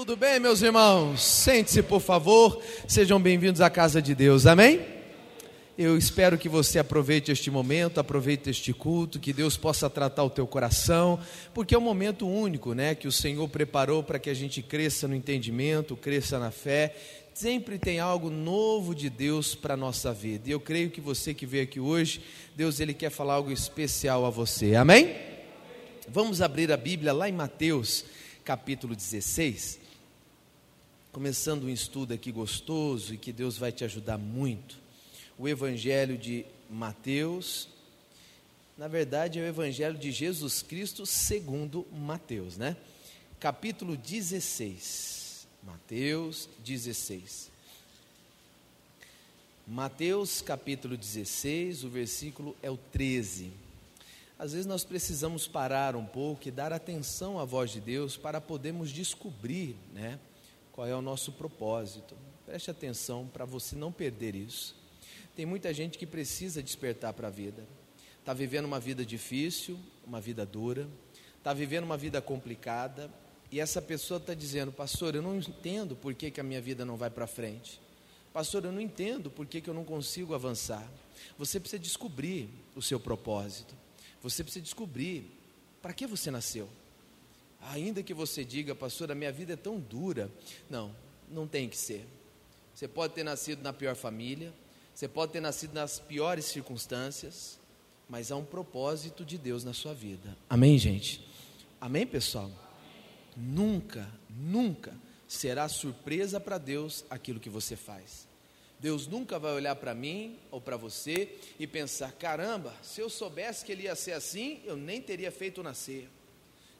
Tudo bem, meus irmãos? Sente-se, por favor. Sejam bem-vindos à casa de Deus. Amém? Eu espero que você aproveite este momento, aproveite este culto, que Deus possa tratar o teu coração, porque é um momento único, né, que o Senhor preparou para que a gente cresça no entendimento, cresça na fé. Sempre tem algo novo de Deus para a nossa vida. E eu creio que você que veio aqui hoje, Deus ele quer falar algo especial a você. Amém? Vamos abrir a Bíblia lá em Mateus, capítulo 16 começando um estudo aqui gostoso e que Deus vai te ajudar muito. O Evangelho de Mateus, na verdade é o Evangelho de Jesus Cristo segundo Mateus, né? Capítulo 16. Mateus 16. Mateus capítulo 16, o versículo é o 13. Às vezes nós precisamos parar um pouco e dar atenção à voz de Deus para podermos descobrir, né? Qual é o nosso propósito. Preste atenção para você não perder isso. Tem muita gente que precisa despertar para a vida. Está vivendo uma vida difícil, uma vida dura, está vivendo uma vida complicada, e essa pessoa está dizendo, pastor, eu não entendo por que, que a minha vida não vai para frente. Pastor, eu não entendo por que, que eu não consigo avançar. Você precisa descobrir o seu propósito. Você precisa descobrir para que você nasceu. Ainda que você diga, pastor, a minha vida é tão dura. Não, não tem que ser. Você pode ter nascido na pior família, você pode ter nascido nas piores circunstâncias, mas há um propósito de Deus na sua vida. Amém, gente? Amém, pessoal? Nunca, nunca será surpresa para Deus aquilo que você faz. Deus nunca vai olhar para mim ou para você e pensar: caramba, se eu soubesse que ele ia ser assim, eu nem teria feito nascer.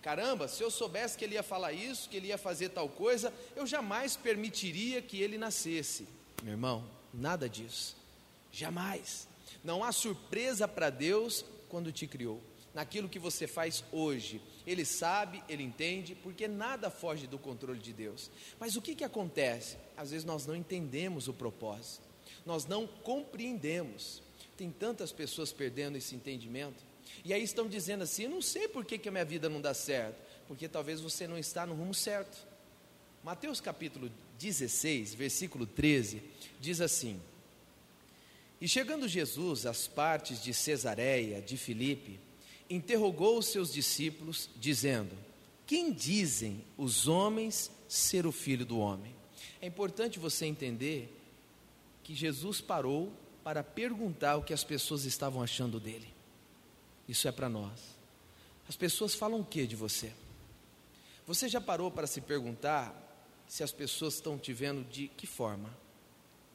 Caramba, se eu soubesse que ele ia falar isso, que ele ia fazer tal coisa, eu jamais permitiria que ele nascesse. Meu irmão, nada disso. Jamais. Não há surpresa para Deus quando te criou. Naquilo que você faz hoje, Ele sabe, Ele entende, porque nada foge do controle de Deus. Mas o que, que acontece? Às vezes nós não entendemos o propósito, nós não compreendemos. Tem tantas pessoas perdendo esse entendimento. E aí estão dizendo assim: eu não sei por que, que a minha vida não dá certo, porque talvez você não está no rumo certo. Mateus capítulo 16, versículo 13, diz assim: E chegando Jesus às partes de Cesareia, de Filipe, interrogou os seus discípulos, dizendo: Quem dizem os homens ser o filho do homem? É importante você entender que Jesus parou para perguntar o que as pessoas estavam achando dele. Isso é para nós. As pessoas falam o que de você? Você já parou para se perguntar se as pessoas estão te vendo de que forma?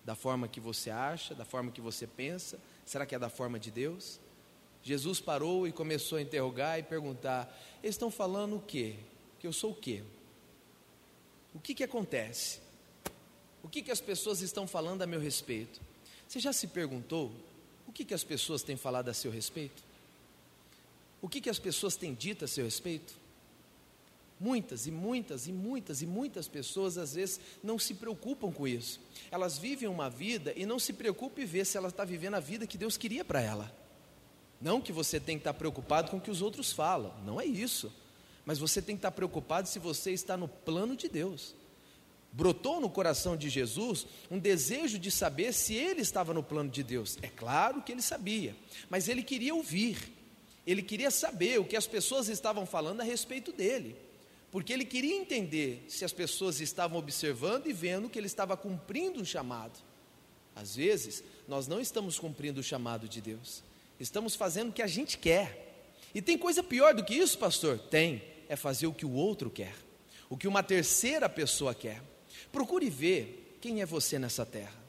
Da forma que você acha, da forma que você pensa? Será que é da forma de Deus? Jesus parou e começou a interrogar e perguntar: eles estão falando o quê? Que eu sou o quê? O que, que acontece? O que, que as pessoas estão falando a meu respeito? Você já se perguntou o que, que as pessoas têm falado a seu respeito? O que, que as pessoas têm dito a seu respeito? Muitas e muitas e muitas e muitas pessoas às vezes não se preocupam com isso. Elas vivem uma vida e não se preocupam em ver se ela está vivendo a vida que Deus queria para ela. Não que você tem que estar preocupado com o que os outros falam, não é isso. Mas você tem que estar preocupado se você está no plano de Deus. Brotou no coração de Jesus um desejo de saber se ele estava no plano de Deus. É claro que ele sabia, mas ele queria ouvir. Ele queria saber o que as pessoas estavam falando a respeito dele, porque ele queria entender se as pessoas estavam observando e vendo que ele estava cumprindo o chamado. Às vezes, nós não estamos cumprindo o chamado de Deus, estamos fazendo o que a gente quer. E tem coisa pior do que isso, pastor? Tem, é fazer o que o outro quer, o que uma terceira pessoa quer. Procure ver quem é você nessa terra.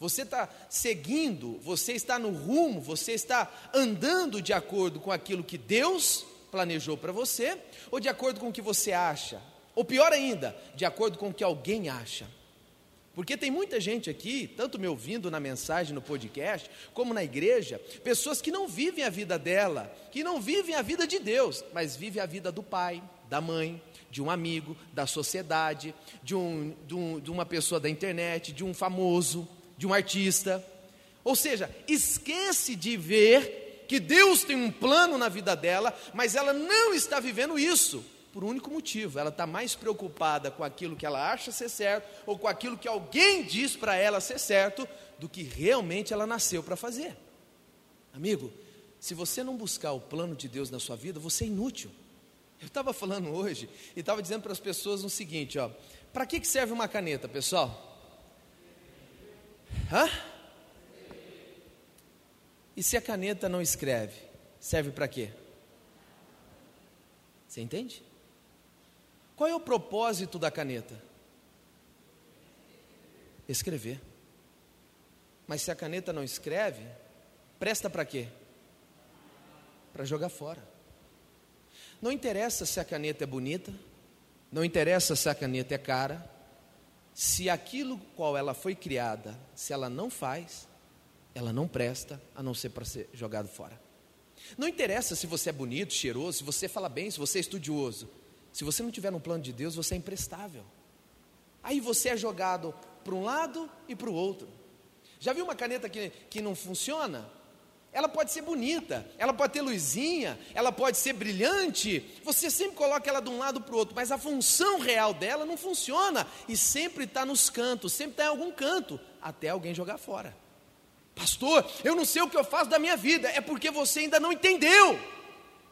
Você está seguindo, você está no rumo, você está andando de acordo com aquilo que Deus planejou para você, ou de acordo com o que você acha, ou pior ainda, de acordo com o que alguém acha. Porque tem muita gente aqui, tanto me ouvindo na mensagem, no podcast, como na igreja, pessoas que não vivem a vida dela, que não vivem a vida de Deus, mas vivem a vida do pai, da mãe, de um amigo, da sociedade, de, um, de, um, de uma pessoa da internet, de um famoso de um artista. Ou seja, esquece de ver que Deus tem um plano na vida dela, mas ela não está vivendo isso. por um único motivo: ela está mais preocupada com aquilo que ela acha ser certo, ou com aquilo que alguém diz para ela ser certo, do que realmente ela nasceu para fazer. Amigo, se você não buscar o plano de Deus na sua vida, você é inútil. Eu estava falando hoje e estava dizendo para as pessoas o seguinte: ó, para que, que serve uma caneta, pessoal? Hã? E se a caneta não escreve, serve para quê? Você entende? Qual é o propósito da caneta? Escrever. Mas se a caneta não escreve, presta para quê? Para jogar fora. Não interessa se a caneta é bonita, não interessa se a caneta é cara, se aquilo qual ela foi criada, se ela não faz, ela não presta, a não ser para ser jogado fora. Não interessa se você é bonito, cheiroso, se você fala bem, se você é estudioso. Se você não tiver no plano de Deus, você é imprestável. Aí você é jogado para um lado e para o outro. Já viu uma caneta que, que não funciona? Ela pode ser bonita, ela pode ter luzinha, ela pode ser brilhante. Você sempre coloca ela de um lado para o outro, mas a função real dela não funciona e sempre está nos cantos, sempre está em algum canto, até alguém jogar fora. Pastor, eu não sei o que eu faço da minha vida, é porque você ainda não entendeu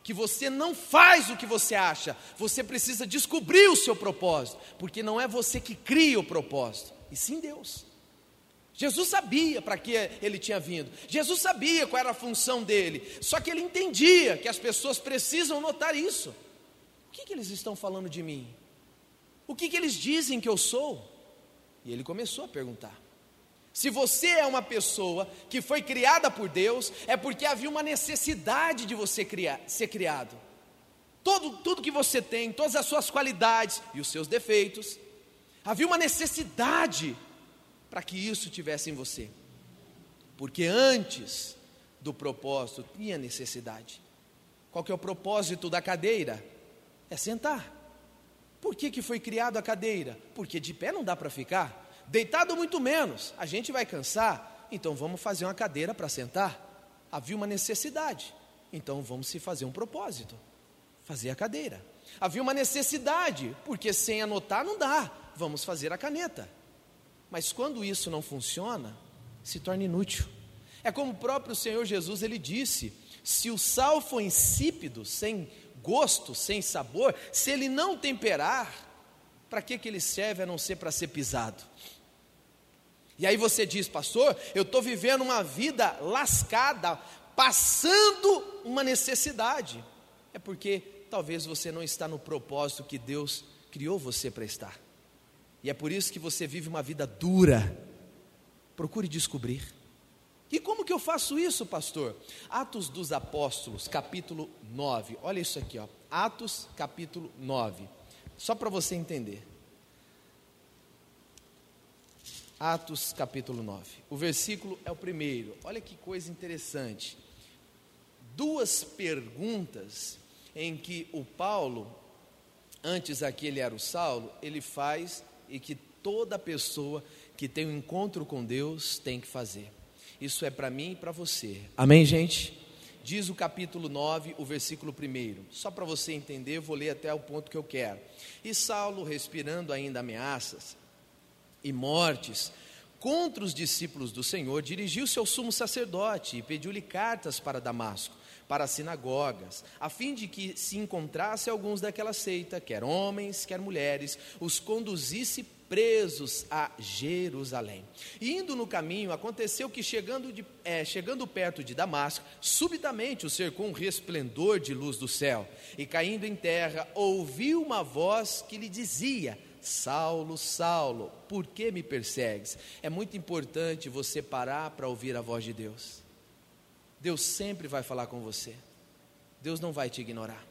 que você não faz o que você acha, você precisa descobrir o seu propósito, porque não é você que cria o propósito, e sim Deus. Jesus sabia para que ele tinha vindo, Jesus sabia qual era a função dele, só que ele entendia que as pessoas precisam notar isso. O que, que eles estão falando de mim? O que, que eles dizem que eu sou? E ele começou a perguntar. Se você é uma pessoa que foi criada por Deus, é porque havia uma necessidade de você criar, ser criado. Todo, tudo que você tem, todas as suas qualidades e os seus defeitos, havia uma necessidade para que isso tivesse em você. Porque antes do propósito tinha necessidade. Qual que é o propósito da cadeira? É sentar. Por que, que foi criada a cadeira? Porque de pé não dá para ficar. Deitado muito menos. A gente vai cansar. Então vamos fazer uma cadeira para sentar. Havia uma necessidade. Então vamos se fazer um propósito. Fazer a cadeira. Havia uma necessidade, porque sem anotar não dá. Vamos fazer a caneta. Mas quando isso não funciona, se torna inútil. É como o próprio Senhor Jesus ele disse: se o sal for insípido, sem gosto, sem sabor, se ele não temperar, para que, que ele serve a não ser para ser pisado? E aí você diz, pastor, eu estou vivendo uma vida lascada, passando uma necessidade. É porque talvez você não está no propósito que Deus criou você para estar. E é por isso que você vive uma vida dura. Procure descobrir. E como que eu faço isso, pastor? Atos dos Apóstolos, capítulo 9. Olha isso aqui, ó. Atos, capítulo 9. Só para você entender. Atos, capítulo 9. O versículo é o primeiro. Olha que coisa interessante. Duas perguntas em que o Paulo, antes aqui ele era o Saulo, ele faz e que toda pessoa que tem um encontro com Deus tem que fazer. Isso é para mim e para você. Amém, gente? Diz o capítulo 9, o versículo 1. Só para você entender, eu vou ler até o ponto que eu quero. E Saulo, respirando ainda ameaças e mortes contra os discípulos do Senhor, dirigiu-se ao sumo sacerdote e pediu-lhe cartas para Damasco para as sinagogas, a fim de que se encontrasse alguns daquela seita, quer homens, quer mulheres, os conduzisse presos a Jerusalém. E indo no caminho, aconteceu que, chegando, de, é, chegando perto de Damasco, subitamente o cercou um resplendor de luz do céu, e caindo em terra, ouviu uma voz que lhe dizia: Saulo, Saulo, por que me persegues? É muito importante você parar para ouvir a voz de Deus. Deus sempre vai falar com você. Deus não vai te ignorar.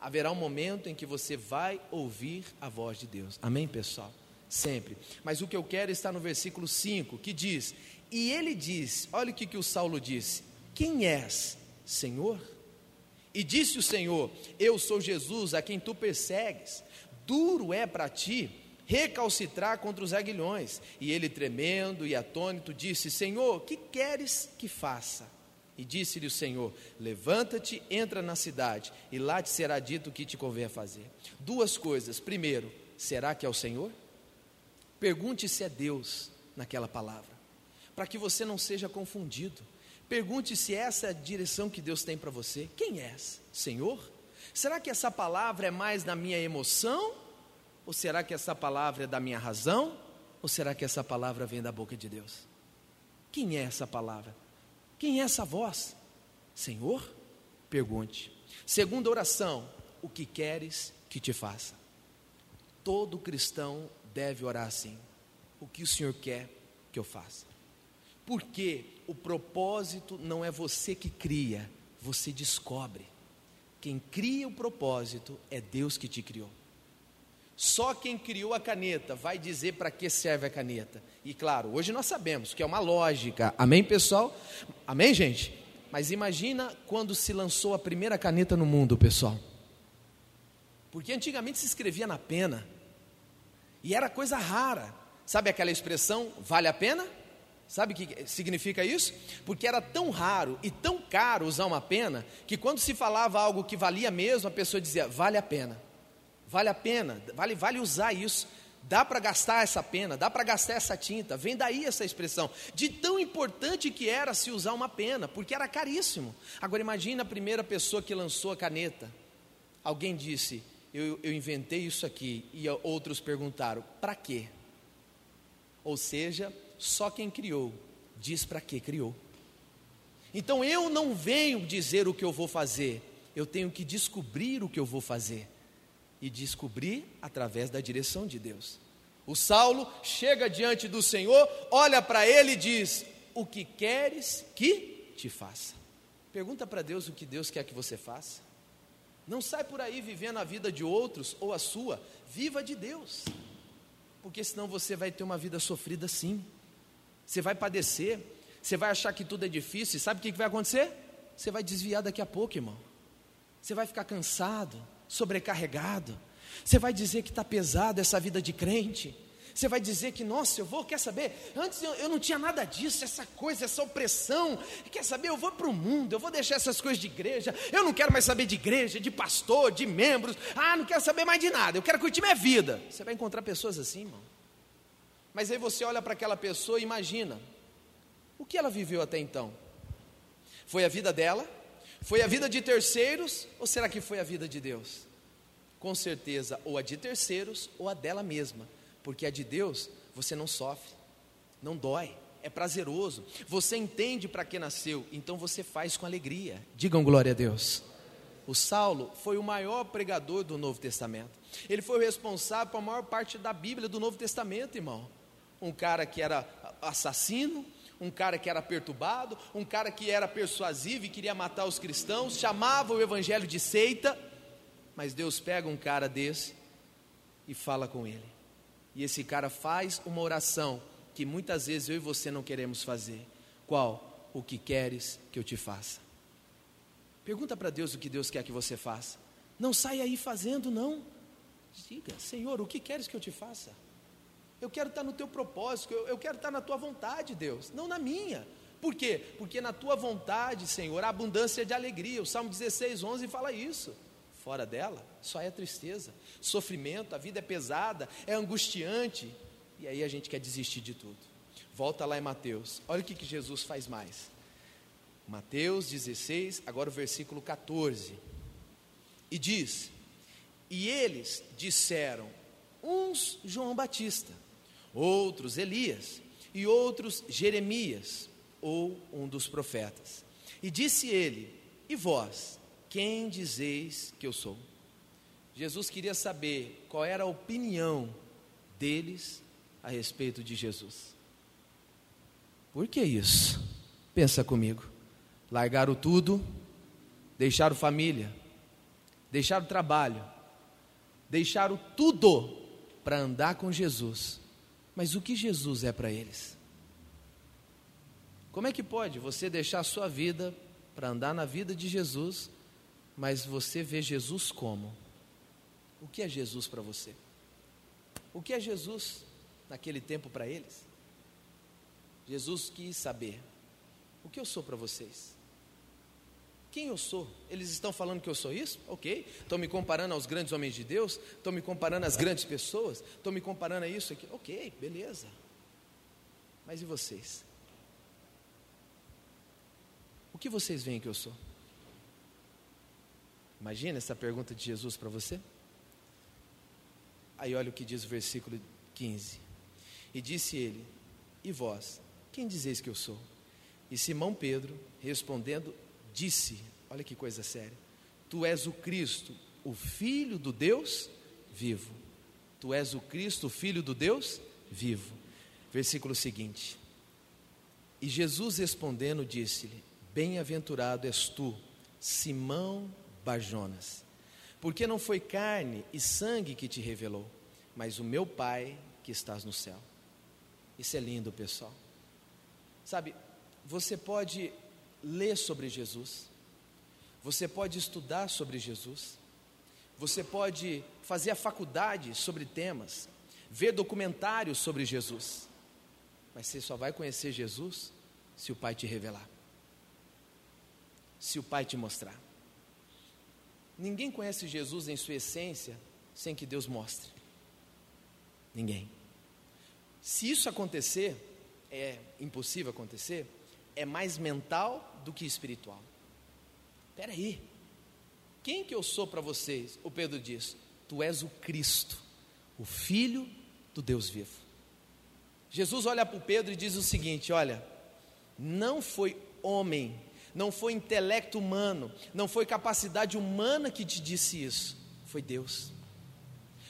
Haverá um momento em que você vai ouvir a voz de Deus. Amém, pessoal? Sempre. Mas o que eu quero está no versículo 5, que diz: E ele diz: Olha o que, que o Saulo disse: Quem és, Senhor? E disse o Senhor: Eu sou Jesus a quem tu persegues. Duro é para ti recalcitrar contra os aguilhões. E ele, tremendo e atônito, disse: Senhor, que queres que faça? E disse-lhe o Senhor: Levanta-te, entra na cidade, e lá te será dito o que te convém fazer. Duas coisas. Primeiro, será que é o Senhor? Pergunte se é Deus naquela palavra, para que você não seja confundido. Pergunte se essa é a direção que Deus tem para você. Quem é? Senhor? Será que essa palavra é mais da minha emoção? Ou será que essa palavra é da minha razão? Ou será que essa palavra vem da boca de Deus? Quem é essa palavra? Quem é essa voz? Senhor? Pergunte. Segunda oração: O que queres que te faça? Todo cristão deve orar assim. O que o Senhor quer que eu faça? Porque o propósito não é você que cria, você descobre. Quem cria o propósito é Deus que te criou. Só quem criou a caneta vai dizer para que serve a caneta. E claro, hoje nós sabemos que é uma lógica. Amém, pessoal? Amém, gente? Mas imagina quando se lançou a primeira caneta no mundo, pessoal. Porque antigamente se escrevia na pena. E era coisa rara. Sabe aquela expressão, vale a pena? Sabe o que significa isso? Porque era tão raro e tão caro usar uma pena, que quando se falava algo que valia mesmo, a pessoa dizia, vale a pena. Vale a pena, vale, vale usar isso. Dá para gastar essa pena, dá para gastar essa tinta. Vem daí essa expressão. De tão importante que era se usar uma pena, porque era caríssimo. Agora imagine a primeira pessoa que lançou a caneta. Alguém disse: Eu, eu inventei isso aqui. E outros perguntaram: Para quê? Ou seja, só quem criou diz para que criou. Então eu não venho dizer o que eu vou fazer, eu tenho que descobrir o que eu vou fazer e descobrir através da direção de Deus. O Saulo chega diante do Senhor, olha para ele e diz: O que queres que te faça? Pergunta para Deus o que Deus quer que você faça. Não sai por aí vivendo a vida de outros ou a sua, viva de Deus. Porque senão você vai ter uma vida sofrida sim. Você vai padecer, você vai achar que tudo é difícil, e sabe o que vai acontecer? Você vai desviar daqui a pouco, irmão. Você vai ficar cansado, sobrecarregado. Você vai dizer que está pesado essa vida de crente. Você vai dizer que, nossa, eu vou, quer saber? Antes eu, eu não tinha nada disso, essa coisa, essa opressão. Quer saber? Eu vou para o mundo, eu vou deixar essas coisas de igreja. Eu não quero mais saber de igreja, de pastor, de membros. Ah, não quero saber mais de nada. Eu quero curtir minha vida. Você vai encontrar pessoas assim, irmão. Mas aí você olha para aquela pessoa e imagina: o que ela viveu até então? Foi a vida dela? Foi a vida de terceiros ou será que foi a vida de Deus? Com certeza, ou a de terceiros ou a dela mesma, porque a de Deus você não sofre, não dói, é prazeroso, você entende para que nasceu, então você faz com alegria. Digam glória a Deus. O Saulo foi o maior pregador do Novo Testamento. Ele foi o responsável por a maior parte da Bíblia do Novo Testamento, irmão. Um cara que era assassino, um cara que era perturbado, um cara que era persuasivo e queria matar os cristãos, chamava o evangelho de seita, mas Deus pega um cara desse e fala com ele. E esse cara faz uma oração que muitas vezes eu e você não queremos fazer. Qual? O que queres que eu te faça? Pergunta para Deus o que Deus quer que você faça. Não saia aí fazendo, não. Diga, Senhor, o que queres que eu te faça? Eu quero estar no teu propósito, eu, quero estar na tua vontade, Deus, não na minha. Por quê? Porque na tua vontade, Senhor, há abundância de alegria. O Salmo 16, 11 fala isso. Fora dela, só é tristeza, sofrimento, a vida é pesada, é angustiante. E aí a gente quer desistir de tudo. Volta lá em Mateus. Olha o que, que Jesus faz mais. Mateus 16, agora o versículo 14. E diz: E eles disseram, uns João Batista, outros Elias e outros Jeremias ou um dos profetas. E disse ele: E vós, quem dizeis que eu sou? Jesus queria saber qual era a opinião deles a respeito de Jesus. Por que isso? Pensa comigo. Largaram tudo, deixaram família, deixaram trabalho, deixaram tudo para andar com Jesus mas o que Jesus é para eles? Como é que pode você deixar a sua vida para andar na vida de Jesus, mas você vê Jesus como? O que é Jesus para você? O que é Jesus naquele tempo para eles? Jesus quis saber: o que eu sou para vocês? Quem eu sou? Eles estão falando que eu sou isso? Ok. Estão me comparando aos grandes homens de Deus? Estão me comparando às grandes pessoas? Estão me comparando a isso aqui? Ok, beleza. Mas e vocês? O que vocês veem que eu sou? Imagina essa pergunta de Jesus para você. Aí olha o que diz o versículo 15. E disse ele: E vós, quem dizeis que eu sou? E Simão Pedro, respondendo, disse: Olha que coisa séria. Tu és o Cristo, o Filho do Deus vivo. Tu és o Cristo, o Filho do Deus vivo. Versículo seguinte. E Jesus respondendo, disse-lhe: Bem-aventurado és tu, Simão Barjonas, porque não foi carne e sangue que te revelou, mas o meu Pai que estás no céu. Isso é lindo, pessoal. Sabe, você pode ler sobre Jesus, você pode estudar sobre Jesus, você pode fazer a faculdade sobre temas, ver documentários sobre Jesus, mas você só vai conhecer Jesus se o Pai te revelar, se o Pai te mostrar. Ninguém conhece Jesus em sua essência sem que Deus mostre. Ninguém. Se isso acontecer, é impossível acontecer, é mais mental do que espiritual. Espera aí. Quem que eu sou para vocês? O Pedro diz: Tu és o Cristo, o Filho do Deus vivo. Jesus olha para o Pedro e diz o seguinte: Olha, não foi homem, não foi intelecto humano, não foi capacidade humana que te disse isso, foi Deus.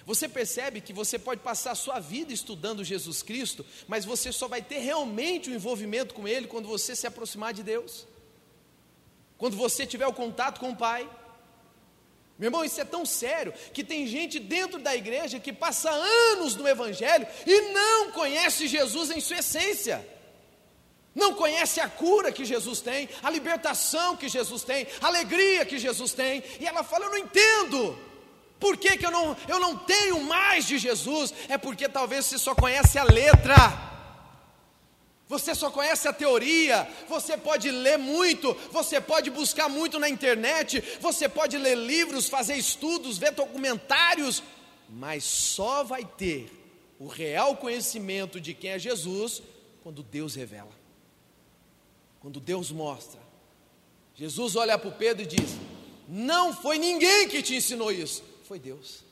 Você percebe que você pode passar a sua vida estudando Jesus Cristo, mas você só vai ter realmente o um envolvimento com Ele quando você se aproximar de Deus, quando você tiver o contato com o Pai. Meu irmão, isso é tão sério que tem gente dentro da igreja que passa anos no Evangelho e não conhece Jesus em sua essência. Não conhece a cura que Jesus tem, a libertação que Jesus tem, a alegria que Jesus tem, e ela fala: Eu não entendo. Por que, que eu, não, eu não tenho mais de Jesus? É porque talvez você só conhece a letra, você só conhece a teoria, você pode ler muito, você pode buscar muito na internet, você pode ler livros, fazer estudos, ver documentários, mas só vai ter o real conhecimento de quem é Jesus quando Deus revela, quando Deus mostra. Jesus olha para o Pedro e diz: Não foi ninguém que te ensinou isso, foi Deus.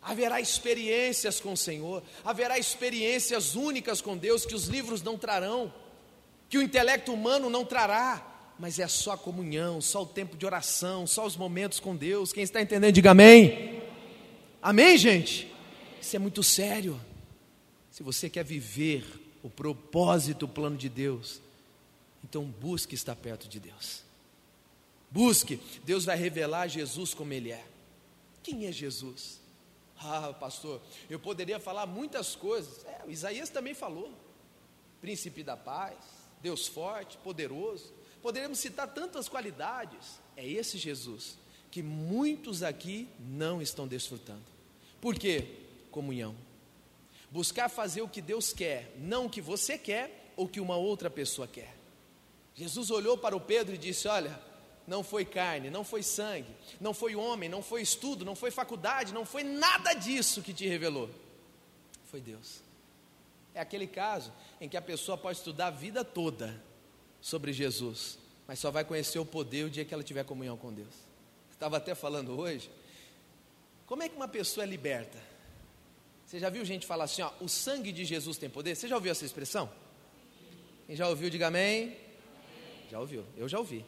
Haverá experiências com o Senhor, haverá experiências únicas com Deus que os livros não trarão, que o intelecto humano não trará, mas é só a comunhão, só o tempo de oração, só os momentos com Deus. Quem está entendendo, diga amém. Amém, gente? Isso é muito sério. Se você quer viver o propósito, o plano de Deus, então busque estar perto de Deus. Busque, Deus vai revelar Jesus como Ele é. Quem é Jesus? Ah, pastor, eu poderia falar muitas coisas. É, Isaías também falou. Príncipe da paz, Deus forte, poderoso. Poderíamos citar tantas qualidades. É esse Jesus que muitos aqui não estão desfrutando. Por quê? Comunhão. Buscar fazer o que Deus quer, não o que você quer ou que uma outra pessoa quer. Jesus olhou para o Pedro e disse: Olha, não foi carne, não foi sangue, não foi homem, não foi estudo, não foi faculdade, não foi nada disso que te revelou. Foi Deus. É aquele caso em que a pessoa pode estudar a vida toda sobre Jesus, mas só vai conhecer o poder o dia que ela tiver comunhão com Deus. Estava até falando hoje, como é que uma pessoa é liberta? Você já viu gente falar assim, ó, o sangue de Jesus tem poder? Você já ouviu essa expressão? Quem já ouviu, diga amém. Já ouviu, eu já ouvi.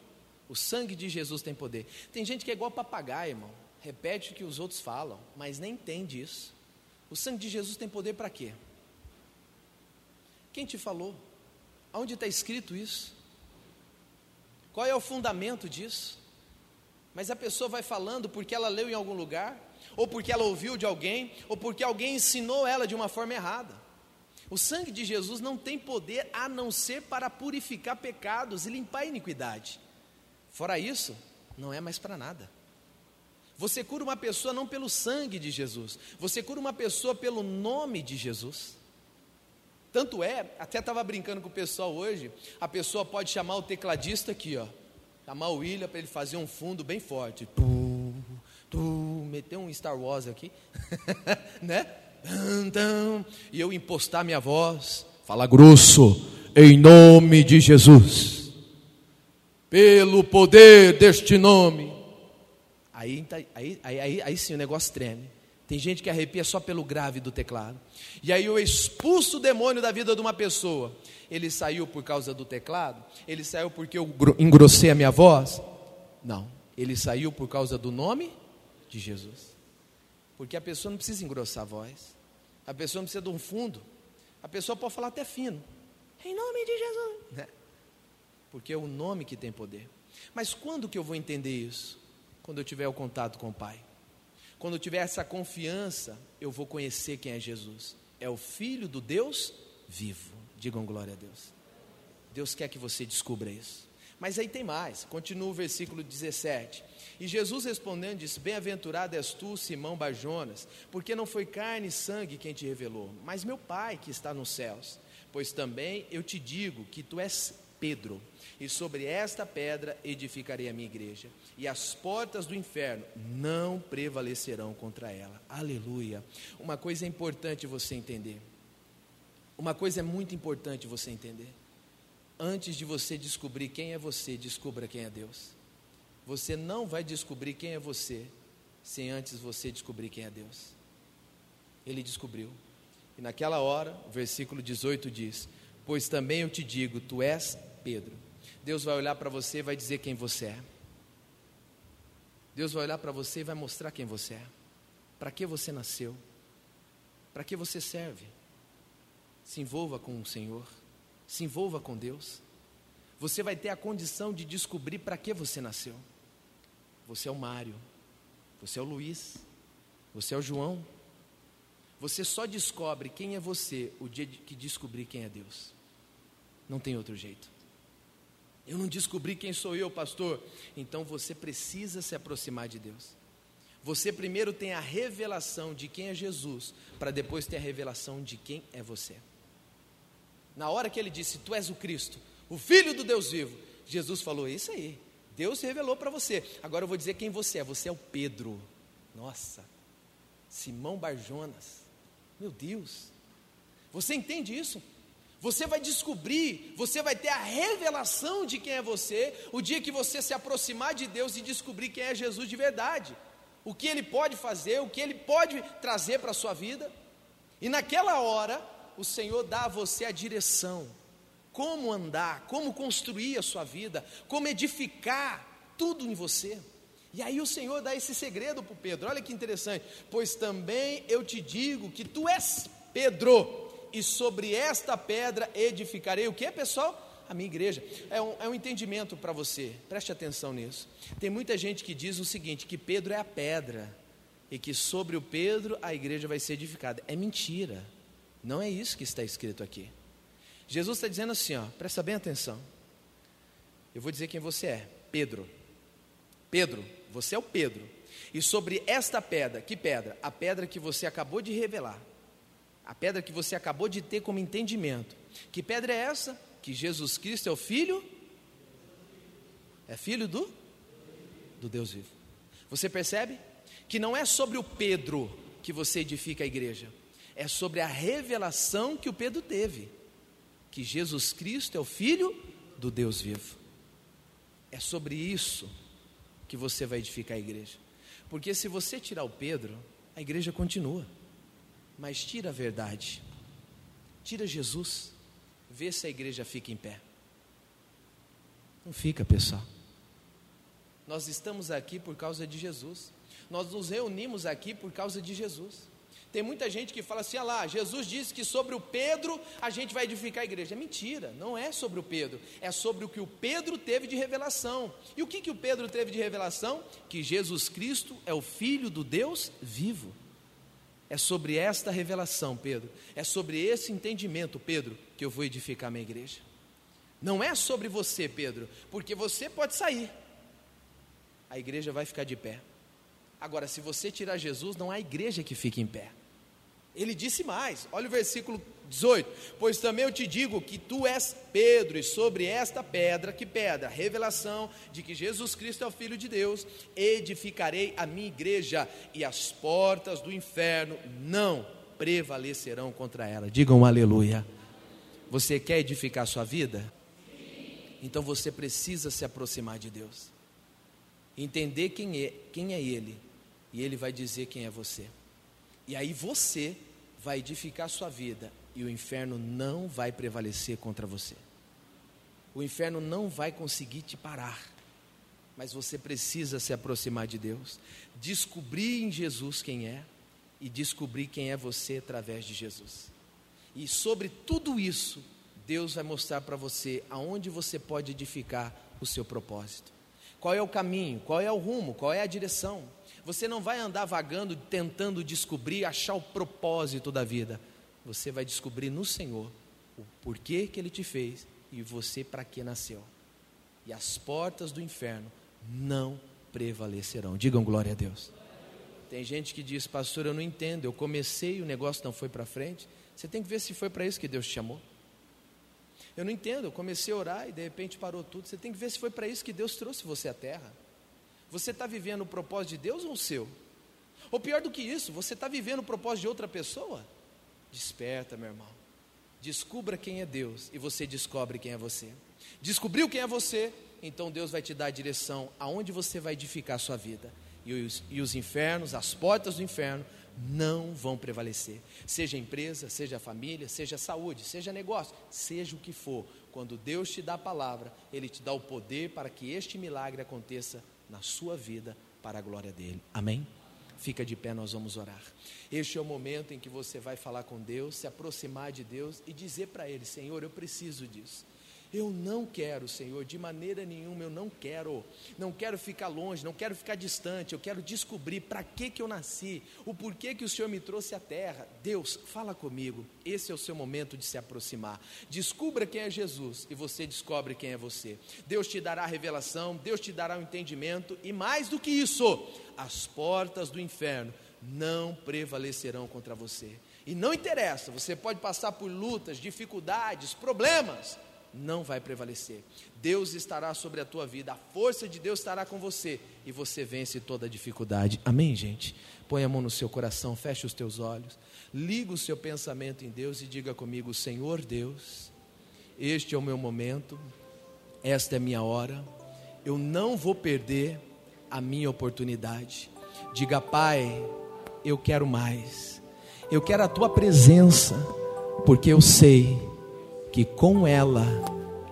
O sangue de Jesus tem poder. Tem gente que é igual papagaio, irmão. Repete o que os outros falam, mas nem entende isso. O sangue de Jesus tem poder para quê? Quem te falou? Aonde está escrito isso? Qual é o fundamento disso? Mas a pessoa vai falando porque ela leu em algum lugar, ou porque ela ouviu de alguém, ou porque alguém ensinou ela de uma forma errada. O sangue de Jesus não tem poder a não ser para purificar pecados e limpar a iniquidade. Fora isso, não é mais para nada. Você cura uma pessoa não pelo sangue de Jesus, você cura uma pessoa pelo nome de Jesus. Tanto é, até estava brincando com o pessoal hoje, a pessoa pode chamar o tecladista aqui, ó. Chamar o William para ele fazer um fundo bem forte. Tu, tu, meter um Star Wars aqui, né? E eu impostar minha voz, falar grosso, em nome de Jesus, pelo poder deste nome. Aí, tá, aí, aí, aí, aí sim o negócio treme. Tem gente que arrepia só pelo grave do teclado. E aí eu expulso o demônio da vida de uma pessoa. Ele saiu por causa do teclado? Ele saiu porque eu engrossei a minha voz? Não. Ele saiu por causa do nome de Jesus. Porque a pessoa não precisa engrossar a voz. A pessoa não precisa de um fundo. A pessoa pode falar até fino. Em nome de Jesus. Né? Porque é o nome que tem poder. Mas quando que eu vou entender isso? Quando eu tiver o contato com o Pai. Quando eu tiver essa confiança, eu vou conhecer quem é Jesus. É o Filho do Deus vivo. Digam glória a Deus. Deus quer que você descubra isso. Mas aí tem mais, continua o versículo 17. E Jesus respondendo disse: Bem-aventurado és tu, Simão Barjonas, porque não foi carne e sangue quem te revelou, mas meu Pai que está nos céus. Pois também eu te digo que tu és Pedro, e sobre esta pedra edificarei a minha igreja, e as portas do inferno não prevalecerão contra ela. Aleluia. Uma coisa é importante você entender. Uma coisa é muito importante você entender. Antes de você descobrir quem é você, descubra quem é Deus. Você não vai descobrir quem é você sem antes você descobrir quem é Deus. Ele descobriu. E naquela hora, o versículo 18 diz: Pois também eu te digo, tu és Pedro. Deus vai olhar para você e vai dizer quem você é. Deus vai olhar para você e vai mostrar quem você é. Para que você nasceu? Para que você serve? Se envolva com o Senhor. Se envolva com Deus. Você vai ter a condição de descobrir para que você nasceu. Você é o Mário. Você é o Luiz. Você é o João. Você só descobre quem é você o dia que descobrir quem é Deus. Não tem outro jeito. Eu não descobri quem sou eu, pastor. Então você precisa se aproximar de Deus. Você primeiro tem a revelação de quem é Jesus, para depois ter a revelação de quem é você. Na hora que ele disse, Tu és o Cristo, o Filho do Deus vivo, Jesus falou: Isso aí, Deus revelou para você. Agora eu vou dizer quem você é. Você é o Pedro. Nossa, Simão Barjonas. Meu Deus, você entende isso? Você vai descobrir, você vai ter a revelação de quem é você, o dia que você se aproximar de Deus e descobrir quem é Jesus de verdade, o que Ele pode fazer, o que Ele pode trazer para a sua vida, e naquela hora, o Senhor dá a você a direção, como andar, como construir a sua vida, como edificar tudo em você. E aí o Senhor dá esse segredo para Pedro, olha que interessante, pois também eu te digo que tu és Pedro, e sobre esta pedra edificarei o que, pessoal? A minha igreja. É um, é um entendimento para você, preste atenção nisso. Tem muita gente que diz o seguinte: que Pedro é a pedra, e que sobre o Pedro a igreja vai ser edificada. É mentira, não é isso que está escrito aqui. Jesus está dizendo assim, ó, presta bem atenção. Eu vou dizer quem você é: Pedro. Pedro, você é o Pedro. E sobre esta pedra, que pedra? A pedra que você acabou de revelar a pedra que você acabou de ter como entendimento. Que pedra é essa? Que Jesus Cristo é o Filho? É filho do? Do Deus vivo. Você percebe? Que não é sobre o Pedro que você edifica a igreja, é sobre a revelação que o Pedro teve. Que Jesus Cristo é o Filho do Deus vivo. É sobre isso que você vai edificar a igreja. Porque se você tirar o Pedro, a igreja continua mas tira a verdade, tira Jesus, vê se a igreja fica em pé. Não fica, pessoal. Nós estamos aqui por causa de Jesus. Nós nos reunimos aqui por causa de Jesus. Tem muita gente que fala assim: ah lá, Jesus disse que sobre o Pedro a gente vai edificar a igreja. É mentira, não é sobre o Pedro, é sobre o que o Pedro teve de revelação. E o que, que o Pedro teve de revelação? Que Jesus Cristo é o Filho do Deus vivo. É sobre esta revelação, Pedro, é sobre esse entendimento, Pedro, que eu vou edificar minha igreja. Não é sobre você, Pedro, porque você pode sair, a igreja vai ficar de pé. Agora, se você tirar Jesus, não há igreja que fique em pé. Ele disse mais, olha o versículo 18: Pois também eu te digo que tu és Pedro, e sobre esta pedra, que pedra? Revelação de que Jesus Cristo é o Filho de Deus, edificarei a minha igreja, e as portas do inferno não prevalecerão contra ela. Digam um aleluia. Você quer edificar a sua vida? Então você precisa se aproximar de Deus, entender quem é, quem é Ele, e Ele vai dizer quem é você. E aí você vai edificar a sua vida e o inferno não vai prevalecer contra você. O inferno não vai conseguir te parar. Mas você precisa se aproximar de Deus, descobrir em Jesus quem é e descobrir quem é você através de Jesus. E sobre tudo isso, Deus vai mostrar para você aonde você pode edificar o seu propósito. Qual é o caminho, qual é o rumo, qual é a direção. Você não vai andar vagando tentando descobrir, achar o propósito da vida você vai descobrir no Senhor o porquê que Ele te fez e você para que nasceu. E as portas do inferno não prevalecerão. Digam glória a Deus. Tem gente que diz, pastor, eu não entendo. Eu comecei e o negócio não foi para frente. Você tem que ver se foi para isso que Deus te chamou. Eu não entendo. Eu comecei a orar e de repente parou tudo. Você tem que ver se foi para isso que Deus trouxe você à terra. Você está vivendo o propósito de Deus ou o seu? Ou pior do que isso, você está vivendo o propósito de outra pessoa? Desperta, meu irmão. Descubra quem é Deus e você descobre quem é você. Descobriu quem é você, então Deus vai te dar a direção aonde você vai edificar a sua vida. E os, e os infernos, as portas do inferno, não vão prevalecer. Seja empresa, seja família, seja saúde, seja negócio, seja o que for. Quando Deus te dá a palavra, Ele te dá o poder para que este milagre aconteça na sua vida para a glória dele. Amém? Fica de pé, nós vamos orar. Este é o momento em que você vai falar com Deus, se aproximar de Deus e dizer para Ele: Senhor, eu preciso disso. Eu não quero, Senhor, de maneira nenhuma, eu não quero. Não quero ficar longe, não quero ficar distante. Eu quero descobrir para que que eu nasci, o porquê que o Senhor me trouxe à terra. Deus, fala comigo. Esse é o seu momento de se aproximar. Descubra quem é Jesus e você descobre quem é você. Deus te dará a revelação, Deus te dará o entendimento e mais do que isso, as portas do inferno não prevalecerão contra você. E não interessa, você pode passar por lutas, dificuldades, problemas, não vai prevalecer. Deus estará sobre a tua vida, a força de Deus estará com você e você vence toda dificuldade. Amém, gente? Põe a mão no seu coração, feche os teus olhos, liga o seu pensamento em Deus e diga comigo: Senhor Deus, este é o meu momento, esta é a minha hora, eu não vou perder a minha oportunidade. Diga, Pai, eu quero mais, eu quero a tua presença, porque eu sei que com ela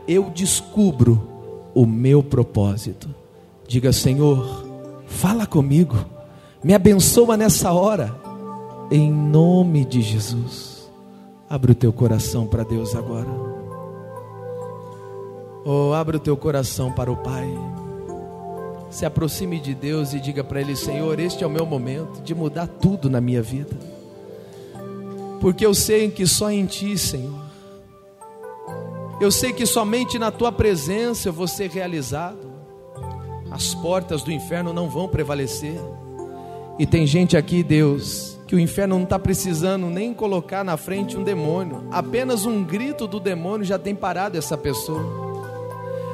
eu descubro o meu propósito. Diga, Senhor, fala comigo, me abençoa nessa hora, em nome de Jesus. Abre o teu coração para Deus agora. Oh, abre o teu coração para o Pai. Se aproxime de Deus e diga para Ele: Senhor, este é o meu momento de mudar tudo na minha vida. Porque eu sei que só em Ti, Senhor, eu sei que somente na tua presença eu vou ser realizado. As portas do inferno não vão prevalecer. E tem gente aqui, Deus, que o inferno não está precisando nem colocar na frente um demônio. Apenas um grito do demônio já tem parado essa pessoa.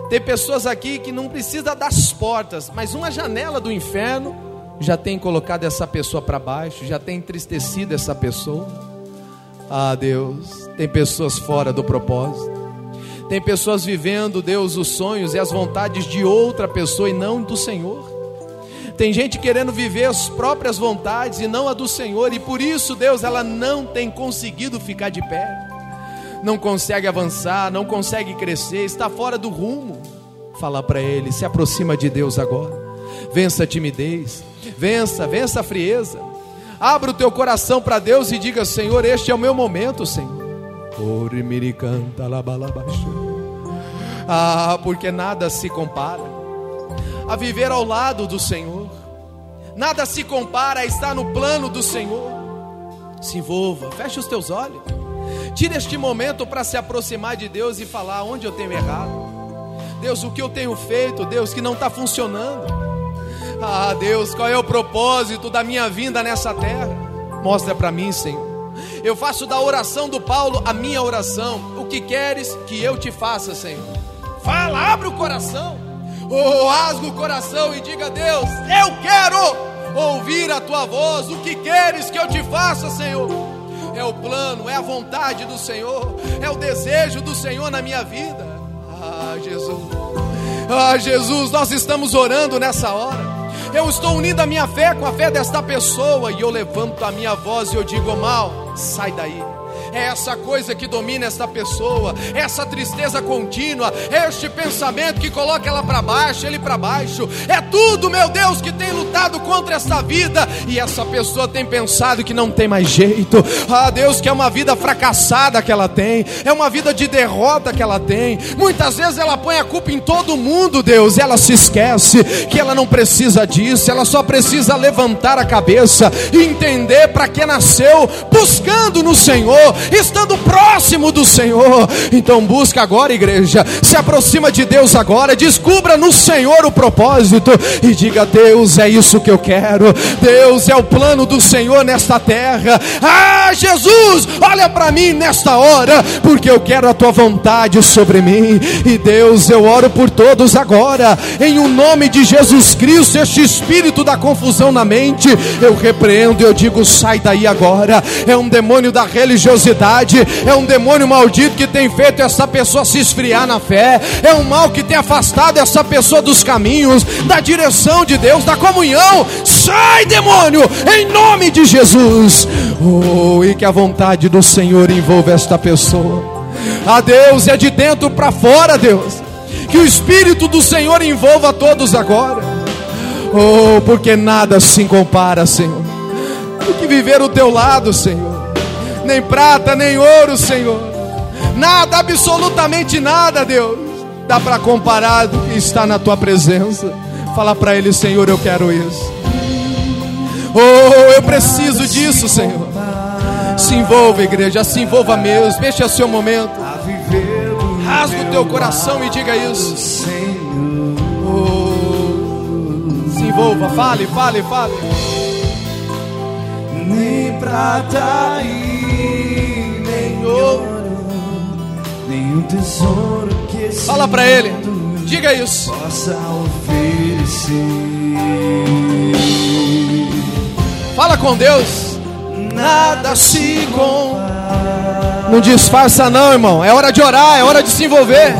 Tem pessoas aqui que não precisa das portas, mas uma janela do inferno já tem colocado essa pessoa para baixo, já tem entristecido essa pessoa. Ah, Deus, tem pessoas fora do propósito. Tem pessoas vivendo, Deus, os sonhos e as vontades de outra pessoa e não do Senhor. Tem gente querendo viver as próprias vontades e não a do Senhor, e por isso, Deus, ela não tem conseguido ficar de pé, não consegue avançar, não consegue crescer, está fora do rumo. Fala para ele, se aproxima de Deus agora, vença a timidez, vença, vença a frieza, abra o teu coração para Deus e diga: Senhor, este é o meu momento, Senhor. Ah, porque nada se compara a viver ao lado do Senhor. Nada se compara a estar no plano do Senhor. Se envolva, feche os teus olhos. Tire este momento para se aproximar de Deus e falar onde eu tenho errado. Deus, o que eu tenho feito, Deus, que não está funcionando. Ah, Deus, qual é o propósito da minha vinda nessa terra? Mostra para mim, Senhor. Eu faço da oração do Paulo a minha oração. O que queres que eu te faça, Senhor? Fala, abre o coração. Ou oh, rasga o coração e diga a Deus: Eu quero ouvir a tua voz. O que queres que eu te faça, Senhor? É o plano, é a vontade do Senhor, é o desejo do Senhor na minha vida. Ah, Jesus. Ah, Jesus, nós estamos orando nessa hora. Eu estou unindo a minha fé com a fé desta pessoa e eu levanto a minha voz e eu digo: mal, sai daí é essa coisa que domina esta pessoa, essa tristeza contínua, é este pensamento que coloca ela para baixo, ele para baixo. É tudo, meu Deus, que tem lutado contra esta vida e essa pessoa tem pensado que não tem mais jeito. Ah, Deus, que é uma vida fracassada que ela tem, é uma vida de derrota que ela tem. Muitas vezes ela põe a culpa em todo mundo, Deus, e ela se esquece que ela não precisa disso, ela só precisa levantar a cabeça e entender para que nasceu, buscando no Senhor, estando próximo do Senhor. Então busca agora, igreja, se aproxima de Deus agora, descubra no Senhor o propósito e diga: Deus, é isso que eu quero. Deus é o plano do Senhor nesta terra. Ah, Jesus, olha para mim nesta hora, porque eu quero a tua vontade sobre mim. E Deus, eu oro por todos agora, em o um nome de Jesus Cristo, este espírito da confusão na mente, eu repreendo, eu digo: sai daí agora. É um demônio da religiosidade é um demônio maldito que tem feito essa pessoa se esfriar na fé, é um mal que tem afastado essa pessoa dos caminhos, da direção de Deus, da comunhão. Sai, demônio, em nome de Jesus. Oh, e que a vontade do Senhor envolva esta pessoa. A Deus é de dentro para fora, Deus. Que o Espírito do Senhor envolva todos agora. Oh, porque nada se compara, Senhor. Do que viver o teu lado, Senhor nem prata, nem ouro, Senhor. Nada, absolutamente nada, Deus, dá para comparar do que está na tua presença. Fala para Ele, Senhor, eu quero isso. Oh, eu preciso disso, Senhor. Se envolva, igreja, se envolva mesmo. Este é o seu momento. Rasga o teu coração e diga isso. Oh, se envolva, fale, fale, fale. Nem prata e nenhum tesouro que Fala para ele, diga isso. Possa oferecer. Fala com Deus. Nada se compara. Não disfarça não, irmão. É hora de orar, é hora de se envolver.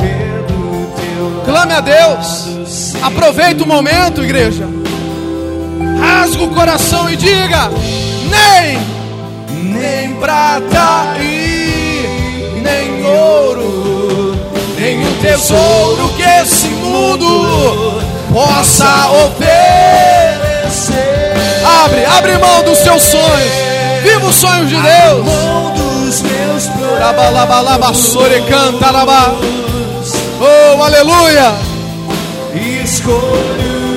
Clame a Deus. Aproveita o momento, igreja. Rasga o coração e diga: nem nem prata e nem ouro, nem o tesouro que esse mundo possa oferecer. Abre, abre mão dos seus sonhos. Viva os sonhos de Deus. Mão dos meus canta Oh, aleluia. Escolho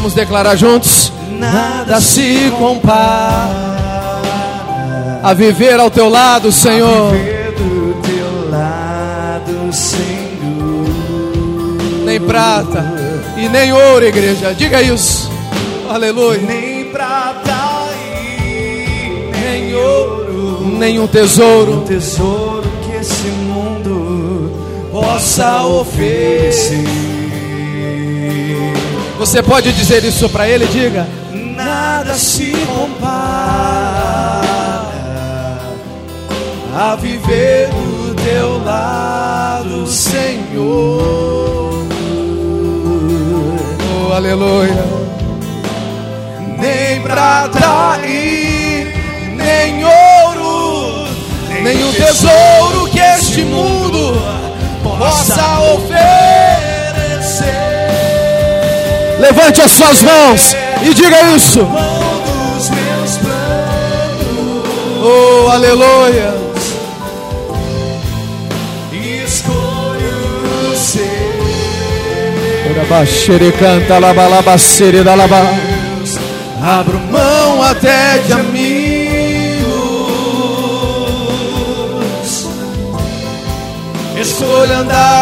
Vamos declarar juntos: Nada se compara a viver ao teu lado, Senhor. Teu lado, Senhor. Nem prata e nem ouro, igreja. Diga isso. Aleluia. Nem prata e nem ouro. Nenhum tesouro. Um tesouro que esse mundo possa oferecer. Você pode dizer isso para ele? Diga: Nada se compara a viver do teu lado, Senhor. Oh, aleluia. Nem prata e nem ouro, nem o tesouro que este mundo possa oferecer. Levante as suas mãos e diga isso. Oh, aleluia. Escolho ser. Ora canta labalabacere da laba. Abro mão até de amigos. Escolho andar